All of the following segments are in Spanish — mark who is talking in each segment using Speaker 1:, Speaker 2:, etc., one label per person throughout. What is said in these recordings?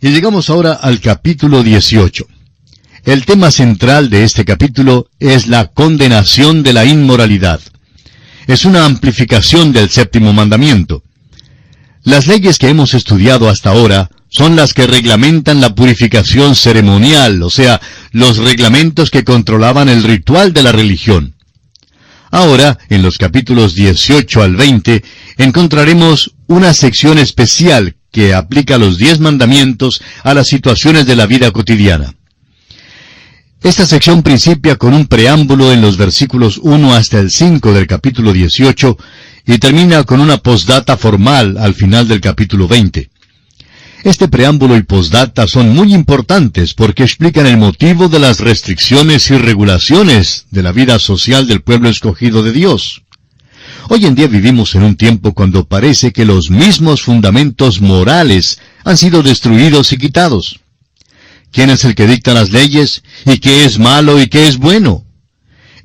Speaker 1: Y llegamos ahora al capítulo 18. El tema central de este capítulo es la condenación de la inmoralidad. Es una amplificación del séptimo mandamiento. Las leyes que hemos estudiado hasta ahora son las que reglamentan la purificación ceremonial, o sea, los reglamentos que controlaban el ritual de la religión. Ahora, en los capítulos 18 al 20, encontraremos una sección especial que aplica los diez mandamientos a las situaciones de la vida cotidiana. Esta sección principia con un preámbulo en los versículos 1 hasta el 5 del capítulo 18 y termina con una postdata formal al final del capítulo 20. Este preámbulo y postdata son muy importantes porque explican el motivo de las restricciones y regulaciones de la vida social del pueblo escogido de Dios. Hoy en día vivimos en un tiempo cuando parece que los mismos fundamentos morales han sido destruidos y quitados. ¿Quién es el que dicta las leyes? ¿Y qué es malo y qué es bueno?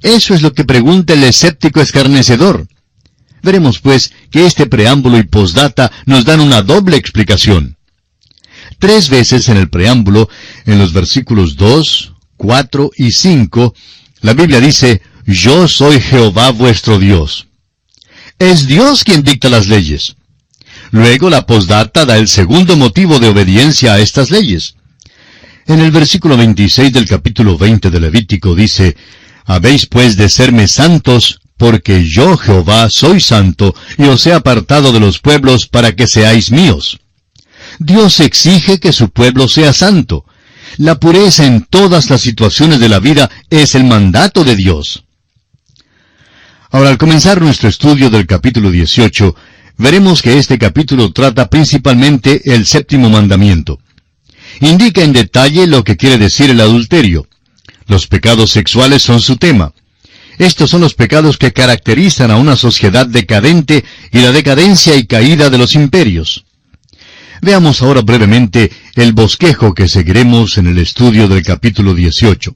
Speaker 1: Eso es lo que pregunta el escéptico escarnecedor. Veremos pues que este preámbulo y postdata nos dan una doble explicación. Tres veces en el preámbulo, en los versículos 2, 4 y 5, la Biblia dice, Yo soy Jehová vuestro Dios. Es Dios quien dicta las leyes. Luego la postdata da el segundo motivo de obediencia a estas leyes. En el versículo 26 del capítulo 20 de Levítico dice, Habéis pues de serme santos, porque yo Jehová soy santo, y os he apartado de los pueblos para que seáis míos. Dios exige que su pueblo sea santo. La pureza en todas las situaciones de la vida es el mandato de Dios. Ahora, al comenzar nuestro estudio del capítulo 18, veremos que este capítulo trata principalmente el séptimo mandamiento. Indica en detalle lo que quiere decir el adulterio. Los pecados sexuales son su tema. Estos son los pecados que caracterizan a una sociedad decadente y la decadencia y caída de los imperios. Veamos ahora brevemente el bosquejo que seguiremos en el estudio del capítulo 18.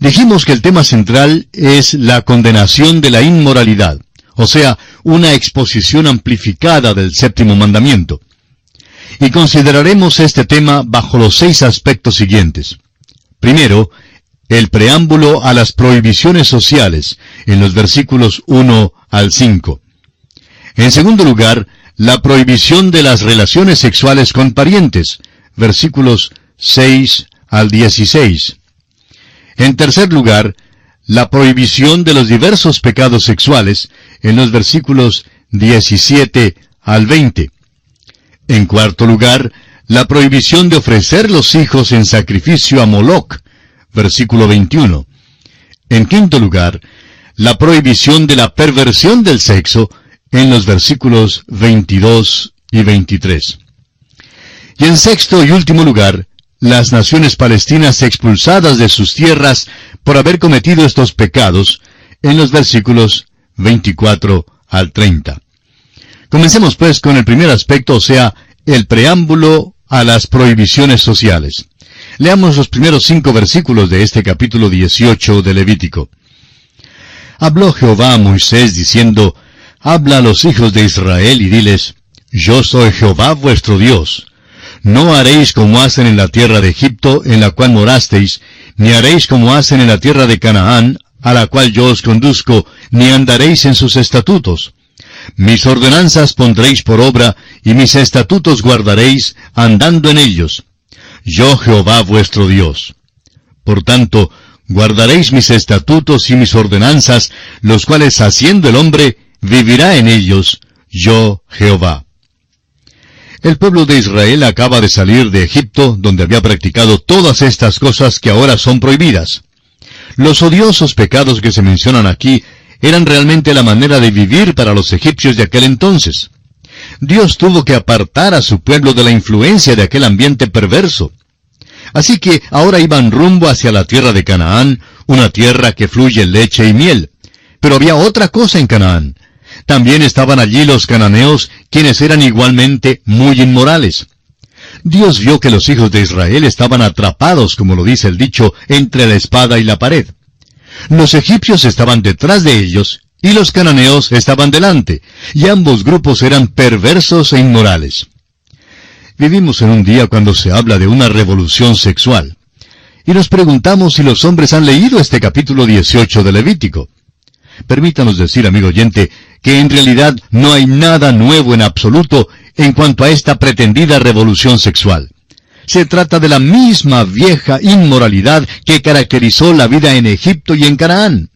Speaker 1: Dijimos que el tema central es la condenación de la inmoralidad, o sea, una exposición amplificada del séptimo mandamiento. Y consideraremos este tema bajo los seis aspectos siguientes. Primero, el preámbulo a las prohibiciones sociales, en los versículos 1 al 5. En segundo lugar, la prohibición de las relaciones sexuales con parientes, versículos 6 al 16. En tercer lugar, la prohibición de los diversos pecados sexuales, en los versículos 17 al 20. En cuarto lugar, la prohibición de ofrecer los hijos en sacrificio a Moloch, versículo 21. En quinto lugar, la prohibición de la perversión del sexo, en los versículos 22 y 23. Y en sexto y último lugar, las naciones palestinas expulsadas de sus tierras por haber cometido estos pecados, en los versículos 24 al 30. Comencemos pues con el primer aspecto, o sea, el preámbulo a las prohibiciones sociales. Leamos los primeros cinco versículos de este capítulo 18 de Levítico. Habló Jehová a Moisés diciendo, Habla a los hijos de Israel y diles, Yo soy Jehová vuestro Dios. No haréis como hacen en la tierra de Egipto, en la cual morasteis, ni haréis como hacen en la tierra de Canaán, a la cual yo os conduzco, ni andaréis en sus estatutos. Mis ordenanzas pondréis por obra, y mis estatutos guardaréis, andando en ellos. Yo Jehová vuestro Dios. Por tanto, guardaréis mis estatutos y mis ordenanzas, los cuales haciendo el hombre, vivirá en ellos, yo Jehová. El pueblo de Israel acaba de salir de Egipto, donde había practicado todas estas cosas que ahora son prohibidas. Los odiosos pecados que se mencionan aquí eran realmente la manera de vivir para los egipcios de aquel entonces. Dios tuvo que apartar a su pueblo de la influencia de aquel ambiente perverso. Así que ahora iban rumbo hacia la tierra de Canaán, una tierra que fluye leche y miel. Pero había otra cosa en Canaán. También estaban allí los cananeos, quienes eran igualmente muy inmorales. Dios vio que los hijos de Israel estaban atrapados, como lo dice el dicho, entre la espada y la pared. Los egipcios estaban detrás de ellos, y los cananeos estaban delante, y ambos grupos eran perversos e inmorales. Vivimos en un día cuando se habla de una revolución sexual. Y nos preguntamos si los hombres han leído este capítulo 18 de Levítico. Permítanos decir, amigo oyente, que en realidad no hay nada nuevo en absoluto en cuanto a esta pretendida revolución sexual. Se trata de la misma vieja inmoralidad que caracterizó la vida en Egipto y en Canaán.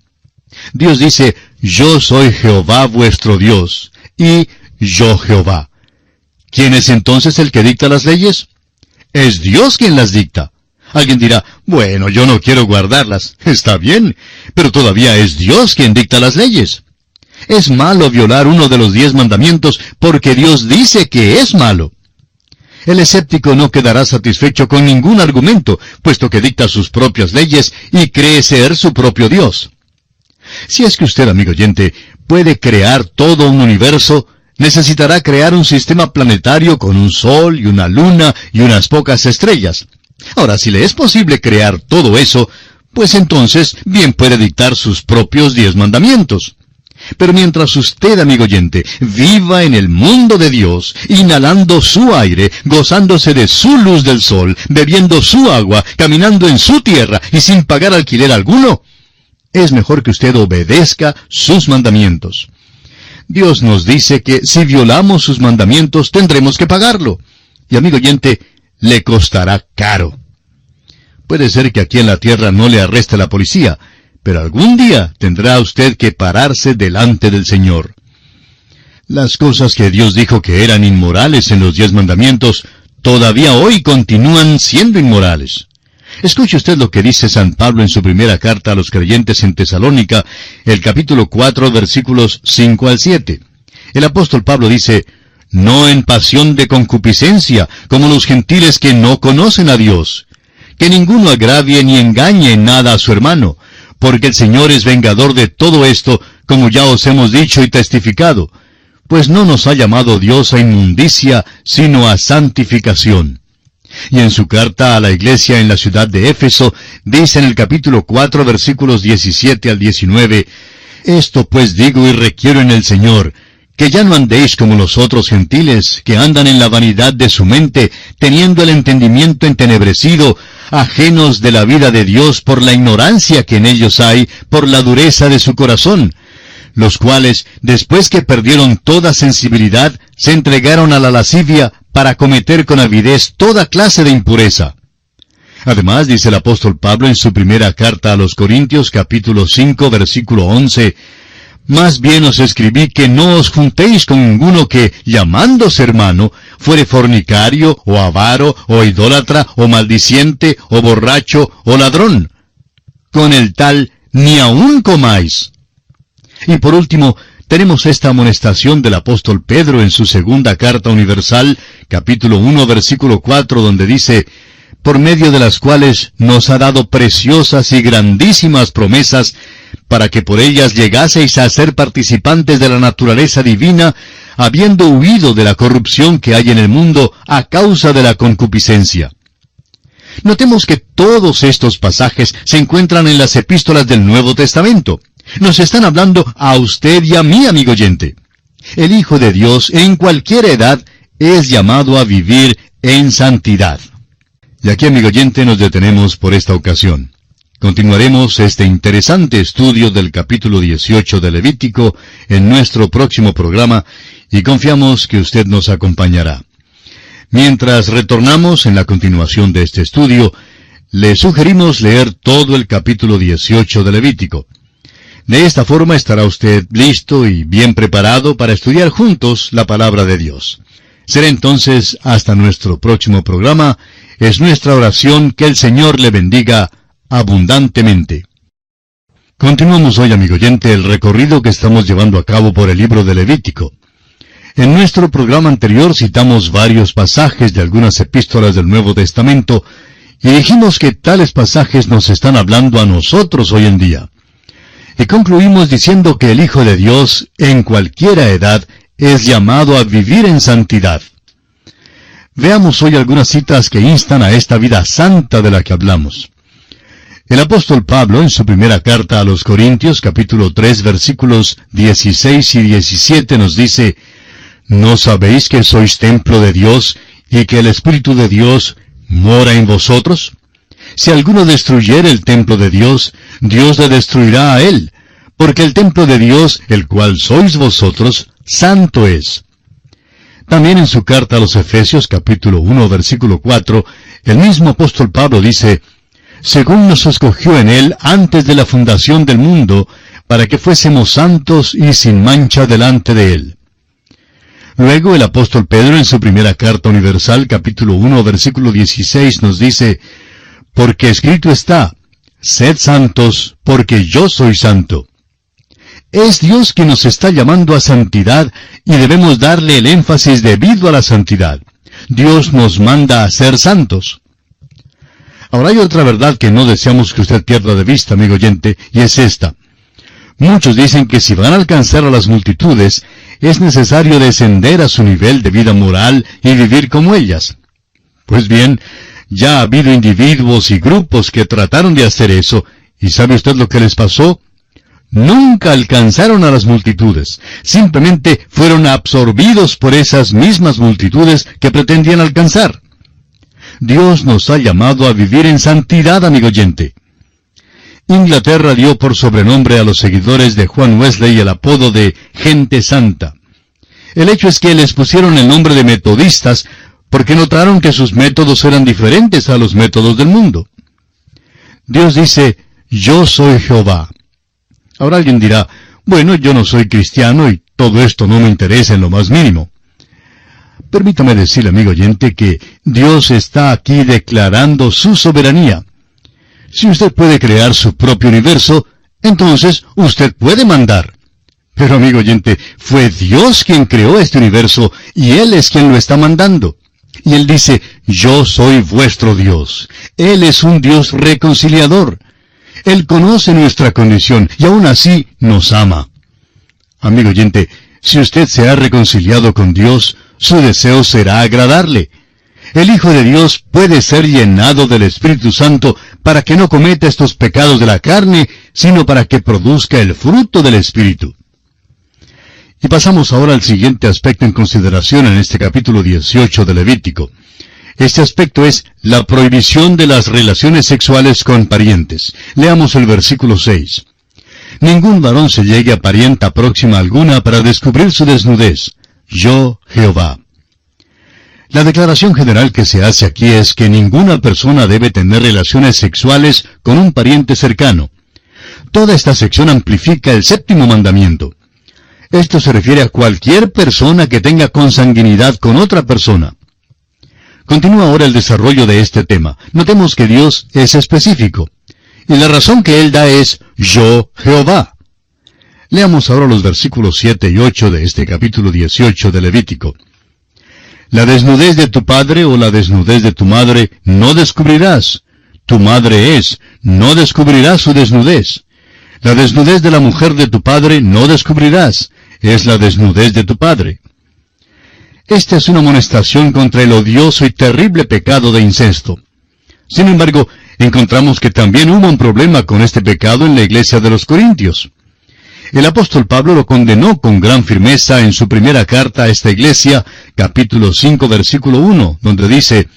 Speaker 1: Dios dice, yo soy Jehová vuestro Dios, y yo Jehová. ¿Quién es entonces el que dicta las leyes? Es Dios quien las dicta. Alguien dirá, bueno, yo no quiero guardarlas. Está bien, pero todavía es Dios quien dicta las leyes. Es malo violar uno de los diez mandamientos porque Dios dice que es malo. El escéptico no quedará satisfecho con ningún argumento, puesto que dicta sus propias leyes y cree ser su propio Dios. Si es que usted, amigo oyente, puede crear todo un universo, necesitará crear un sistema planetario con un sol y una luna y unas pocas estrellas. Ahora, si le es posible crear todo eso, pues entonces bien puede dictar sus propios diez mandamientos. Pero mientras usted, amigo oyente, viva en el mundo de Dios, inhalando su aire, gozándose de su luz del sol, bebiendo su agua, caminando en su tierra y sin pagar alquiler alguno, es mejor que usted obedezca sus mandamientos. Dios nos dice que si violamos sus mandamientos tendremos que pagarlo. Y amigo oyente, le costará caro. Puede ser que aquí en la tierra no le arreste la policía, pero algún día tendrá usted que pararse delante del Señor. Las cosas que Dios dijo que eran inmorales en los diez mandamientos, todavía hoy continúan siendo inmorales. Escuche usted lo que dice San Pablo en su primera carta a los creyentes en Tesalónica, el capítulo 4, versículos 5 al 7. El apóstol Pablo dice, no en pasión de concupiscencia, como los gentiles que no conocen a Dios. Que ninguno agravie ni engañe en nada a su hermano, porque el Señor es vengador de todo esto, como ya os hemos dicho y testificado, pues no nos ha llamado Dios a inmundicia, sino a santificación. Y en su carta a la iglesia en la ciudad de Éfeso, dice en el capítulo 4, versículos 17 al 19, Esto pues digo y requiero en el Señor, que ya no andéis como los otros gentiles, que andan en la vanidad de su mente, teniendo el entendimiento entenebrecido, ajenos de la vida de Dios por la ignorancia que en ellos hay, por la dureza de su corazón, los cuales, después que perdieron toda sensibilidad, se entregaron a la lascivia para cometer con avidez toda clase de impureza. Además, dice el apóstol Pablo en su primera carta a los Corintios capítulo 5 versículo 11, más bien os escribí que no os juntéis con ninguno que, llamándose hermano, fuere fornicario, o avaro, o idólatra, o maldiciente, o borracho, o ladrón. Con el tal, ni aun comáis. Y por último, tenemos esta amonestación del apóstol Pedro en su segunda carta universal, capítulo 1, versículo 4, donde dice, por medio de las cuales nos ha dado preciosas y grandísimas promesas, para que por ellas llegaseis a ser participantes de la naturaleza divina, habiendo huido de la corrupción que hay en el mundo a causa de la concupiscencia. Notemos que todos estos pasajes se encuentran en las epístolas del Nuevo Testamento. Nos están hablando a usted y a mí, amigo oyente. El Hijo de Dios, en cualquier edad, es llamado a vivir en santidad. Y aquí, amigo oyente, nos detenemos por esta ocasión. Continuaremos este interesante estudio del capítulo 18 de Levítico en nuestro próximo programa y confiamos que usted nos acompañará. Mientras retornamos en la continuación de este estudio, le sugerimos leer todo el capítulo 18 de Levítico. De esta forma estará usted listo y bien preparado para estudiar juntos la palabra de Dios. Será entonces hasta nuestro próximo programa. Es nuestra oración que el Señor le bendiga abundantemente. Continuamos hoy, amigo oyente, el recorrido que estamos llevando a cabo por el libro de Levítico. En nuestro programa anterior citamos varios pasajes de algunas epístolas del Nuevo Testamento y dijimos que tales pasajes nos están hablando a nosotros hoy en día. Y concluimos diciendo que el Hijo de Dios, en cualquiera edad, es llamado a vivir en santidad. Veamos hoy algunas citas que instan a esta vida santa de la que hablamos. El apóstol Pablo, en su primera carta a los Corintios, capítulo 3, versículos 16 y 17, nos dice, ¿No sabéis que sois templo de Dios y que el Espíritu de Dios mora en vosotros? Si alguno destruyere el templo de Dios, Dios le destruirá a él, porque el templo de Dios, el cual sois vosotros, santo es. También en su carta a los Efesios capítulo 1 versículo 4, el mismo apóstol Pablo dice, según nos escogió en él antes de la fundación del mundo, para que fuésemos santos y sin mancha delante de él. Luego el apóstol Pedro en su primera carta universal capítulo 1 versículo 16 nos dice, porque escrito está, sed santos, porque yo soy santo. Es Dios quien nos está llamando a santidad y debemos darle el énfasis debido a la santidad. Dios nos manda a ser santos. Ahora hay otra verdad que no deseamos que usted pierda de vista, amigo oyente, y es esta. Muchos dicen que si van a alcanzar a las multitudes, es necesario descender a su nivel de vida moral y vivir como ellas. Pues bien, ya ha habido individuos y grupos que trataron de hacer eso, y ¿sabe usted lo que les pasó? Nunca alcanzaron a las multitudes, simplemente fueron absorbidos por esas mismas multitudes que pretendían alcanzar. Dios nos ha llamado a vivir en santidad, amigo oyente. Inglaterra dio por sobrenombre a los seguidores de Juan Wesley el apodo de gente santa. El hecho es que les pusieron el nombre de metodistas porque notaron que sus métodos eran diferentes a los métodos del mundo. Dios dice, yo soy Jehová. Ahora alguien dirá, bueno, yo no soy cristiano y todo esto no me interesa en lo más mínimo. Permítame decir, amigo oyente, que Dios está aquí declarando su soberanía. Si usted puede crear su propio universo, entonces usted puede mandar. Pero, amigo oyente, fue Dios quien creó este universo y Él es quien lo está mandando. Y Él dice, yo soy vuestro Dios. Él es un Dios reconciliador. Él conoce nuestra condición y aún así nos ama. Amigo oyente, si usted se ha reconciliado con Dios, su deseo será agradarle. El Hijo de Dios puede ser llenado del Espíritu Santo para que no cometa estos pecados de la carne, sino para que produzca el fruto del Espíritu. Y pasamos ahora al siguiente aspecto en consideración en este capítulo 18 de Levítico. Este aspecto es la prohibición de las relaciones sexuales con parientes. Leamos el versículo 6. Ningún varón se llegue a parienta próxima alguna para descubrir su desnudez. Yo, Jehová. La declaración general que se hace aquí es que ninguna persona debe tener relaciones sexuales con un pariente cercano. Toda esta sección amplifica el séptimo mandamiento. Esto se refiere a cualquier persona que tenga consanguinidad con otra persona. Continúa ahora el desarrollo de este tema. Notemos que Dios es específico. Y la razón que Él da es yo Jehová. Leamos ahora los versículos 7 y 8 de este capítulo 18 de Levítico. La desnudez de tu padre o la desnudez de tu madre no descubrirás. Tu madre es, no descubrirás su desnudez. La desnudez de la mujer de tu padre no descubrirás. Es la desnudez de tu padre. Esta es una amonestación contra el odioso y terrible pecado de incesto. Sin embargo, encontramos que también hubo un problema con este pecado en la iglesia de los Corintios. El apóstol Pablo lo condenó con gran firmeza en su primera carta a esta iglesia, capítulo 5, versículo 1, donde dice,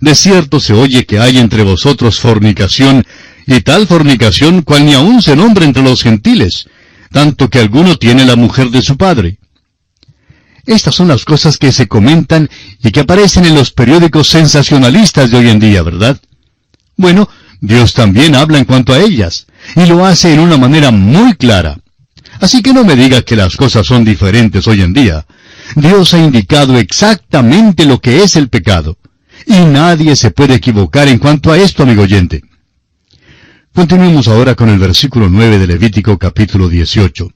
Speaker 1: De cierto se oye que hay entre vosotros fornicación, y tal fornicación cual ni aun se nombra entre los gentiles, tanto que alguno tiene la mujer de su padre. Estas son las cosas que se comentan y que aparecen en los periódicos sensacionalistas de hoy en día, ¿verdad? Bueno, Dios también habla en cuanto a ellas, y lo hace en una manera muy clara. Así que no me diga que las cosas son diferentes hoy en día. Dios ha indicado exactamente lo que es el pecado, y nadie se puede equivocar en cuanto a esto, amigo oyente. Continuemos ahora con el versículo 9 de Levítico capítulo 18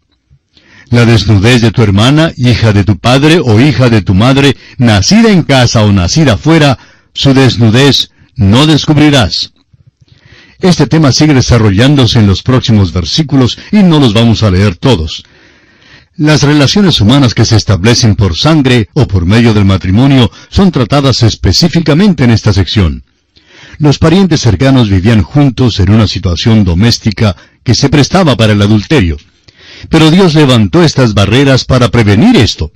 Speaker 1: la desnudez de tu hermana, hija de tu padre o hija de tu madre, nacida en casa o nacida fuera, su desnudez no descubrirás. Este tema sigue desarrollándose en los próximos versículos y no los vamos a leer todos. Las relaciones humanas que se establecen por sangre o por medio del matrimonio son tratadas específicamente en esta sección. Los parientes cercanos vivían juntos en una situación doméstica que se prestaba para el adulterio. Pero Dios levantó estas barreras para prevenir esto.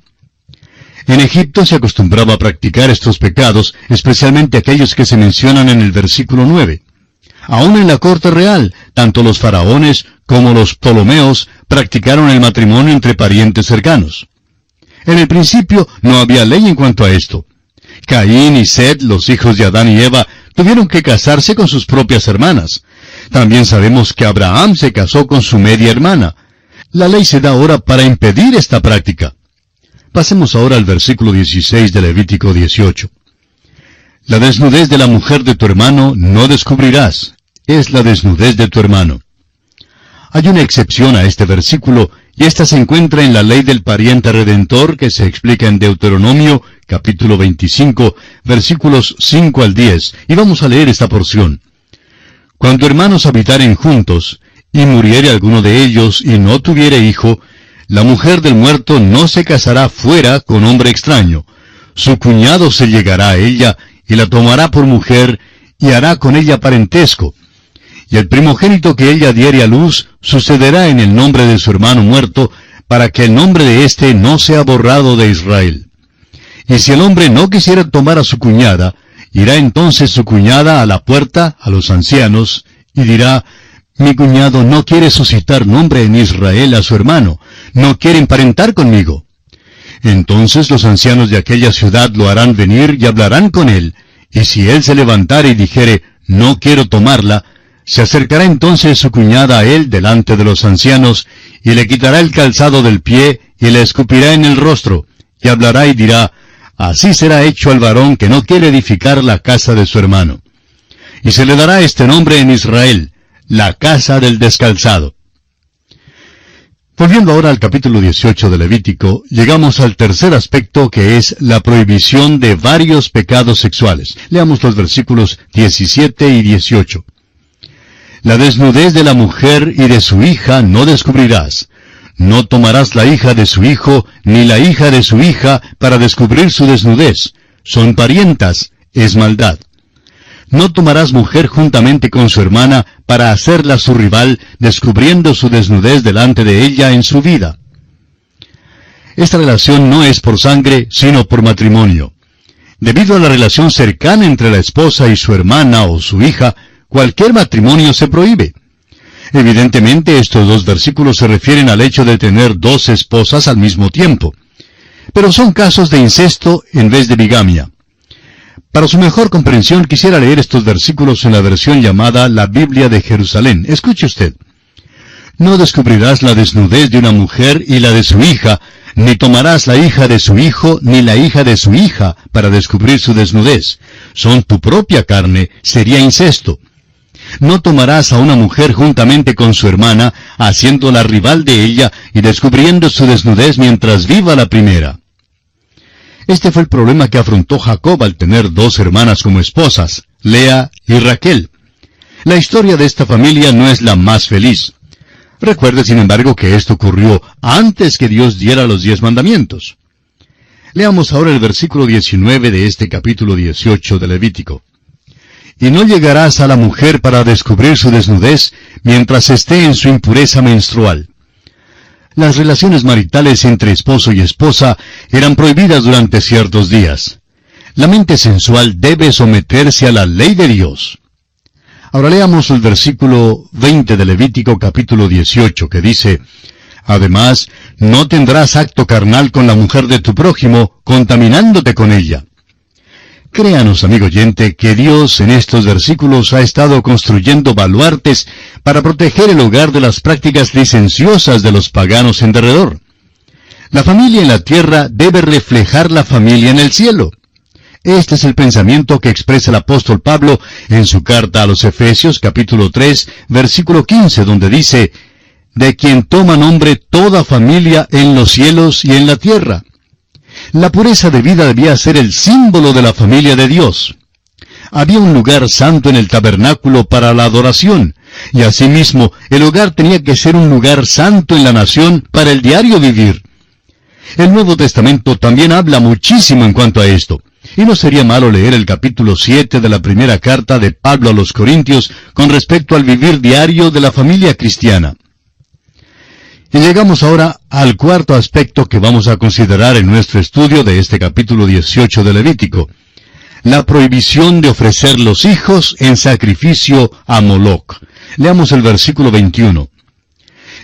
Speaker 1: En Egipto se acostumbraba a practicar estos pecados, especialmente aquellos que se mencionan en el versículo 9. Aún en la corte real, tanto los faraones como los ptolomeos practicaron el matrimonio entre parientes cercanos. En el principio no había ley en cuanto a esto. Caín y Sed, los hijos de Adán y Eva, tuvieron que casarse con sus propias hermanas. También sabemos que Abraham se casó con su media hermana. La ley se da ahora para impedir esta práctica. Pasemos ahora al versículo 16 de Levítico 18. La desnudez de la mujer de tu hermano no descubrirás, es la desnudez de tu hermano. Hay una excepción a este versículo, y esta se encuentra en la ley del pariente redentor que se explica en Deuteronomio capítulo 25, versículos 5 al 10, y vamos a leer esta porción. Cuando hermanos habitaren juntos, y muriere alguno de ellos y no tuviere hijo, la mujer del muerto no se casará fuera con hombre extraño. Su cuñado se llegará a ella y la tomará por mujer y hará con ella parentesco. Y el primogénito que ella diere a luz sucederá en el nombre de su hermano muerto, para que el nombre de éste no sea borrado de Israel. Y si el hombre no quisiera tomar a su cuñada, irá entonces su cuñada a la puerta, a los ancianos, y dirá, mi cuñado no quiere suscitar nombre en Israel a su hermano, no quiere emparentar conmigo. Entonces los ancianos de aquella ciudad lo harán venir y hablarán con él, y si él se levantare y dijere, no quiero tomarla, se acercará entonces su cuñada a él delante de los ancianos, y le quitará el calzado del pie, y le escupirá en el rostro, y hablará y dirá, Así será hecho al varón que no quiere edificar la casa de su hermano. Y se le dará este nombre en Israel, la casa del descalzado. Volviendo ahora al capítulo 18 de Levítico, llegamos al tercer aspecto que es la prohibición de varios pecados sexuales. Leamos los versículos 17 y 18. La desnudez de la mujer y de su hija no descubrirás. No tomarás la hija de su hijo, ni la hija de su hija, para descubrir su desnudez. Son parientas, es maldad. No tomarás mujer juntamente con su hermana para hacerla su rival, descubriendo su desnudez delante de ella en su vida. Esta relación no es por sangre, sino por matrimonio. Debido a la relación cercana entre la esposa y su hermana o su hija, cualquier matrimonio se prohíbe. Evidentemente estos dos versículos se refieren al hecho de tener dos esposas al mismo tiempo. Pero son casos de incesto en vez de bigamia. Para su mejor comprensión quisiera leer estos versículos en la versión llamada la Biblia de Jerusalén. Escuche usted. No descubrirás la desnudez de una mujer y la de su hija, ni tomarás la hija de su hijo ni la hija de su hija para descubrir su desnudez. Son tu propia carne, sería incesto. No tomarás a una mujer juntamente con su hermana, haciéndola rival de ella y descubriendo su desnudez mientras viva la primera. Este fue el problema que afrontó Jacob al tener dos hermanas como esposas, Lea y Raquel. La historia de esta familia no es la más feliz. Recuerde, sin embargo, que esto ocurrió antes que Dios diera los diez mandamientos. Leamos ahora el versículo 19 de este capítulo 18 de Levítico. Y no llegarás a la mujer para descubrir su desnudez mientras esté en su impureza menstrual. Las relaciones maritales entre esposo y esposa eran prohibidas durante ciertos días. La mente sensual debe someterse a la ley de Dios. Ahora leamos el versículo 20 de Levítico capítulo 18 que dice, Además, no tendrás acto carnal con la mujer de tu prójimo, contaminándote con ella. Créanos, amigo oyente, que Dios en estos versículos ha estado construyendo baluartes para proteger el hogar de las prácticas licenciosas de los paganos en derredor. La familia en la tierra debe reflejar la familia en el cielo. Este es el pensamiento que expresa el apóstol Pablo en su carta a los Efesios capítulo 3 versículo 15 donde dice, de quien toma nombre toda familia en los cielos y en la tierra. La pureza de vida debía ser el símbolo de la familia de Dios. Había un lugar santo en el tabernáculo para la adoración, y asimismo el hogar tenía que ser un lugar santo en la nación para el diario vivir. El Nuevo Testamento también habla muchísimo en cuanto a esto, y no sería malo leer el capítulo 7 de la primera carta de Pablo a los Corintios con respecto al vivir diario de la familia cristiana. Y llegamos ahora al cuarto aspecto que vamos a considerar en nuestro estudio de este capítulo 18 de Levítico. La prohibición de ofrecer los hijos en sacrificio a Moloch. Leamos el versículo 21.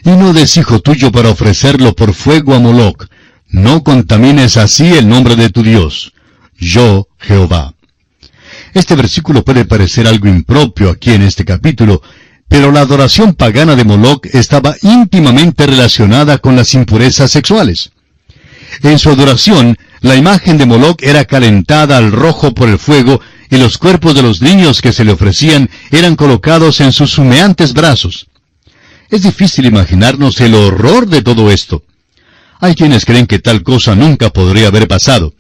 Speaker 1: Y no des hijo tuyo para ofrecerlo por fuego a Moloch. No contamines así el nombre de tu Dios. Yo, Jehová. Este versículo puede parecer algo impropio aquí en este capítulo, pero la adoración pagana de Moloch estaba íntimamente relacionada con las impurezas sexuales. En su adoración, la imagen de Moloch era calentada al rojo por el fuego y los cuerpos de los niños que se le ofrecían eran colocados en sus humeantes brazos. Es difícil imaginarnos el horror de todo esto. Hay quienes creen que tal cosa nunca podría haber pasado.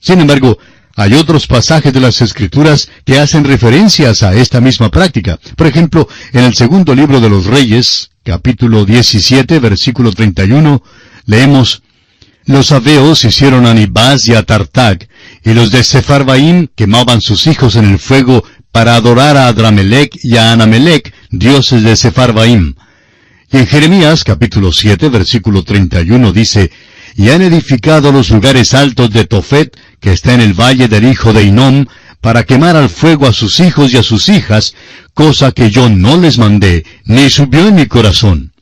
Speaker 1: Sin embargo, hay otros pasajes de las Escrituras que hacen referencias a esta misma práctica. Por ejemplo, en el segundo libro de los Reyes, capítulo 17, versículo 31, leemos, Los abeos hicieron a Nibaz y a Tartag, y los de Sefarbaim quemaban sus hijos en el fuego para adorar a Adramelech y a Anamelech, dioses de Sefarbaim. Y en Jeremías, capítulo 7, versículo 31 dice, y han edificado los lugares altos de Tofet, que está en el valle del hijo de Inom, para quemar al fuego a sus hijos y a sus hijas, cosa que yo no les mandé, ni subió en mi corazón.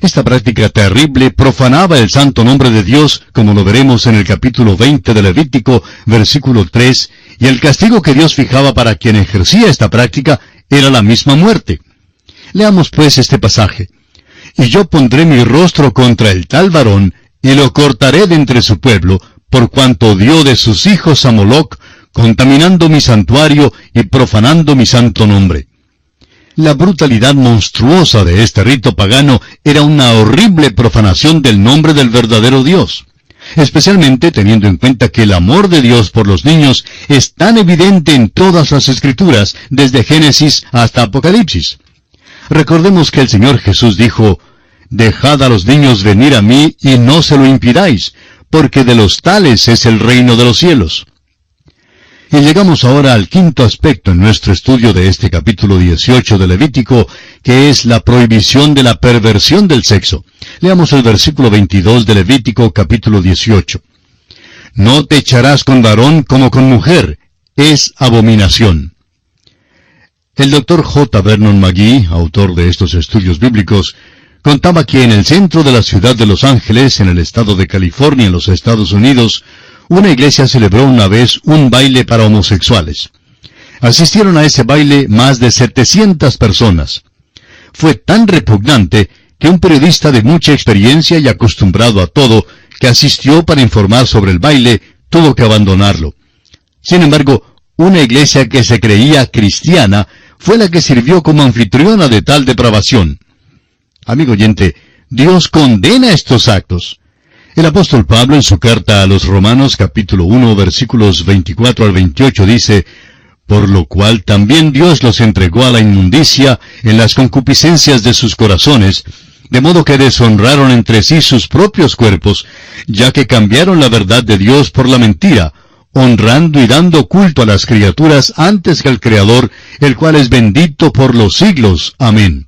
Speaker 1: Esta práctica terrible profanaba el santo nombre de Dios, como lo veremos en el capítulo 20 de Levítico, versículo 3, y el castigo que Dios fijaba para quien ejercía esta práctica era la misma muerte. Leamos pues este pasaje. Y yo pondré mi rostro contra el tal varón, y lo cortaré de entre su pueblo, por cuanto dio de sus hijos a Moloch, contaminando mi santuario y profanando mi santo nombre. La brutalidad monstruosa de este rito pagano era una horrible profanación del nombre del verdadero Dios, especialmente teniendo en cuenta que el amor de Dios por los niños es tan evidente en todas las escrituras, desde Génesis hasta Apocalipsis. Recordemos que el Señor Jesús dijo, Dejad a los niños venir a mí y no se lo impidáis, porque de los tales es el reino de los cielos. Y llegamos ahora al quinto aspecto en nuestro estudio de este capítulo 18 de Levítico, que es la prohibición de la perversión del sexo. Leamos el versículo 22 de Levítico capítulo 18. No te echarás con varón como con mujer, es abominación. El doctor J. Vernon McGee, autor de estos estudios bíblicos, contaba que en el centro de la ciudad de Los Ángeles, en el estado de California, en los Estados Unidos, una iglesia celebró una vez un baile para homosexuales. Asistieron a ese baile más de 700 personas. Fue tan repugnante que un periodista de mucha experiencia y acostumbrado a todo, que asistió para informar sobre el baile, tuvo que abandonarlo. Sin embargo, una iglesia que se creía cristiana fue la que sirvió como anfitriona de tal depravación. Amigo oyente, Dios condena estos actos. El apóstol Pablo en su carta a los Romanos capítulo 1 versículos 24 al 28 dice, Por lo cual también Dios los entregó a la inmundicia en las concupiscencias de sus corazones, de modo que deshonraron entre sí sus propios cuerpos, ya que cambiaron la verdad de Dios por la mentira, honrando y dando culto a las criaturas antes que al Creador, el cual es bendito por los siglos. Amén.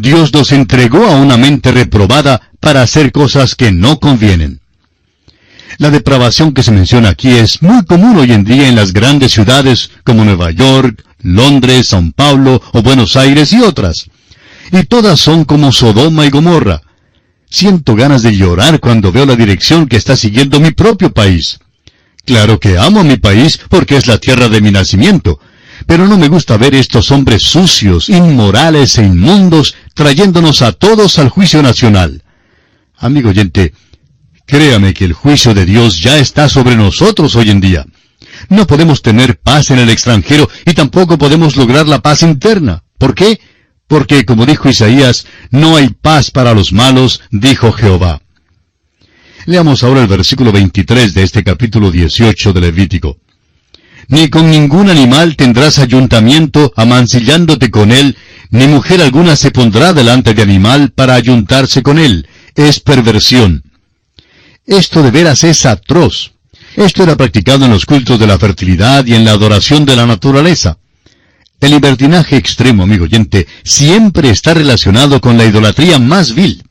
Speaker 1: Dios los entregó a una mente reprobada para hacer cosas que no convienen. La depravación que se menciona aquí es muy común hoy en día en las grandes ciudades como Nueva York, Londres, São Paulo o Buenos Aires y otras. Y todas son como Sodoma y Gomorra. Siento ganas de llorar cuando veo la dirección que está siguiendo mi propio país. Claro que amo a mi país porque es la tierra de mi nacimiento, pero no me gusta ver estos hombres sucios, inmorales e inmundos trayéndonos a todos al juicio nacional. Amigo oyente, créame que el juicio de Dios ya está sobre nosotros hoy en día. No podemos tener paz en el extranjero y tampoco podemos lograr la paz interna. ¿Por qué? Porque, como dijo Isaías, no hay paz para los malos, dijo Jehová. Leamos ahora el versículo 23 de este capítulo 18 de Levítico. Ni con ningún animal tendrás ayuntamiento amancillándote con él, ni mujer alguna se pondrá delante de animal para ayuntarse con él. Es perversión. Esto de veras es atroz. Esto era practicado en los cultos de la fertilidad y en la adoración de la naturaleza. El libertinaje extremo, amigo oyente, siempre está relacionado con la idolatría más vil.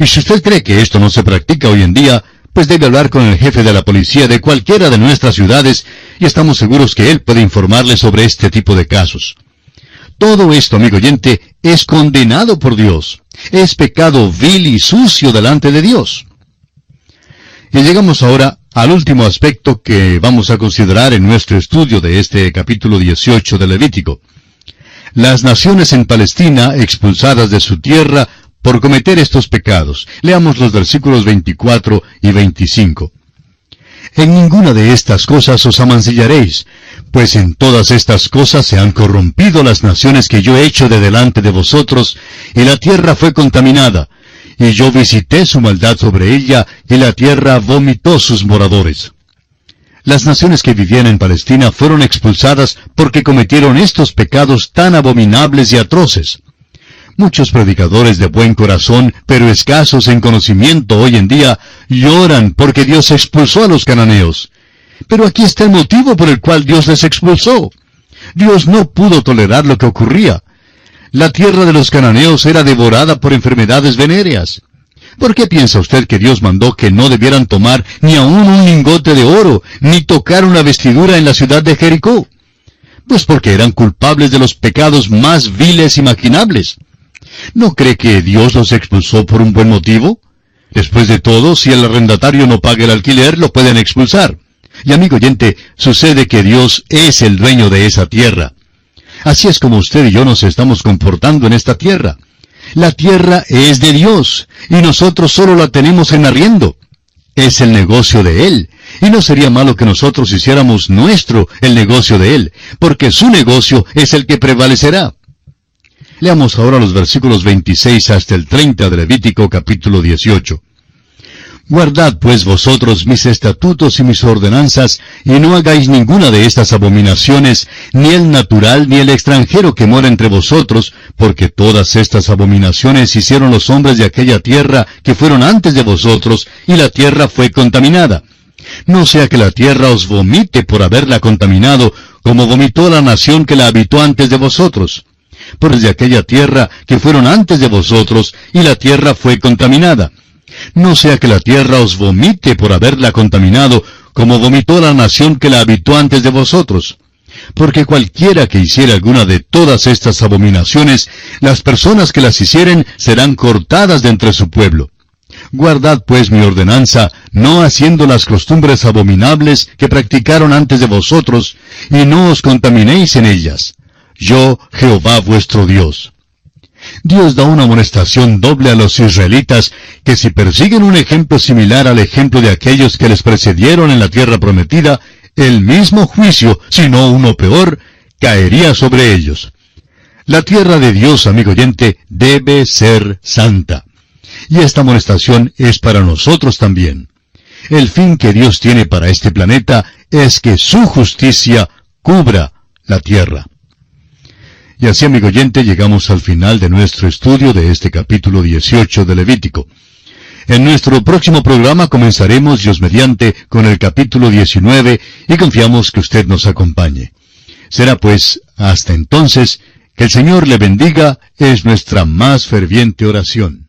Speaker 1: Y si usted cree que esto no se practica hoy en día, pues debe hablar con el jefe de la policía de cualquiera de nuestras ciudades y estamos seguros que él puede informarle sobre este tipo de casos. Todo esto, amigo oyente, es condenado por Dios. Es pecado vil y sucio delante de Dios. Y llegamos ahora al último aspecto que vamos a considerar en nuestro estudio de este capítulo 18 de Levítico. Las naciones en Palestina expulsadas de su tierra por cometer estos pecados. Leamos los versículos 24 y 25. En ninguna de estas cosas os amancillaréis, pues en todas estas cosas se han corrompido las naciones que yo he hecho de delante de vosotros, y la tierra fue contaminada, y yo visité su maldad sobre ella, y la tierra vomitó sus moradores. Las naciones que vivían en Palestina fueron expulsadas porque cometieron estos pecados tan abominables y atroces. Muchos predicadores de buen corazón, pero escasos en conocimiento hoy en día, lloran porque Dios expulsó a los cananeos. Pero aquí está el motivo por el cual Dios les expulsó. Dios no pudo tolerar lo que ocurría. La tierra de los cananeos era devorada por enfermedades venéreas. ¿Por qué piensa usted que Dios mandó que no debieran tomar ni aun un lingote de oro, ni tocar una vestidura en la ciudad de Jericó? Pues porque eran culpables de los pecados más viles imaginables. ¿No cree que Dios los expulsó por un buen motivo? Después de todo, si el arrendatario no paga el alquiler, lo pueden expulsar. Y amigo oyente, sucede que Dios es el dueño de esa tierra. Así es como usted y yo nos estamos comportando en esta tierra. La tierra es de Dios, y nosotros solo la tenemos en arriendo. Es el negocio de Él, y no sería malo que nosotros hiciéramos nuestro el negocio de Él, porque su negocio es el que prevalecerá. Leamos ahora los versículos 26 hasta el 30 de Levítico capítulo 18. Guardad pues vosotros mis estatutos y mis ordenanzas, y no hagáis ninguna de estas abominaciones, ni el natural ni el extranjero que mora entre vosotros, porque todas estas abominaciones hicieron los hombres de aquella tierra que fueron antes de vosotros, y la tierra fue contaminada. No sea que la tierra os vomite por haberla contaminado, como vomitó la nación que la habitó antes de vosotros por de aquella tierra que fueron antes de vosotros, y la tierra fue contaminada. No sea que la tierra os vomite por haberla contaminado, como vomitó la nación que la habitó antes de vosotros. Porque cualquiera que hiciera alguna de todas estas abominaciones, las personas que las hicieren serán cortadas de entre su pueblo. Guardad pues mi ordenanza, no haciendo las costumbres abominables que practicaron antes de vosotros, y no os contaminéis en ellas yo Jehová vuestro Dios. Dios da una amonestación doble a los israelitas que si persiguen un ejemplo similar al ejemplo de aquellos que les precedieron en la tierra prometida, el mismo juicio, si no uno peor, caería sobre ellos. La tierra de Dios, amigo oyente, debe ser santa. Y esta amonestación es para nosotros también. El fin que Dios tiene para este planeta es que su justicia cubra la tierra. Y así, amigo oyente, llegamos al final de nuestro estudio de este capítulo 18 de Levítico. En nuestro próximo programa comenzaremos, Dios mediante, con el capítulo 19 y confiamos que usted nos acompañe. Será pues, hasta entonces, que el Señor le bendiga, es nuestra más ferviente oración.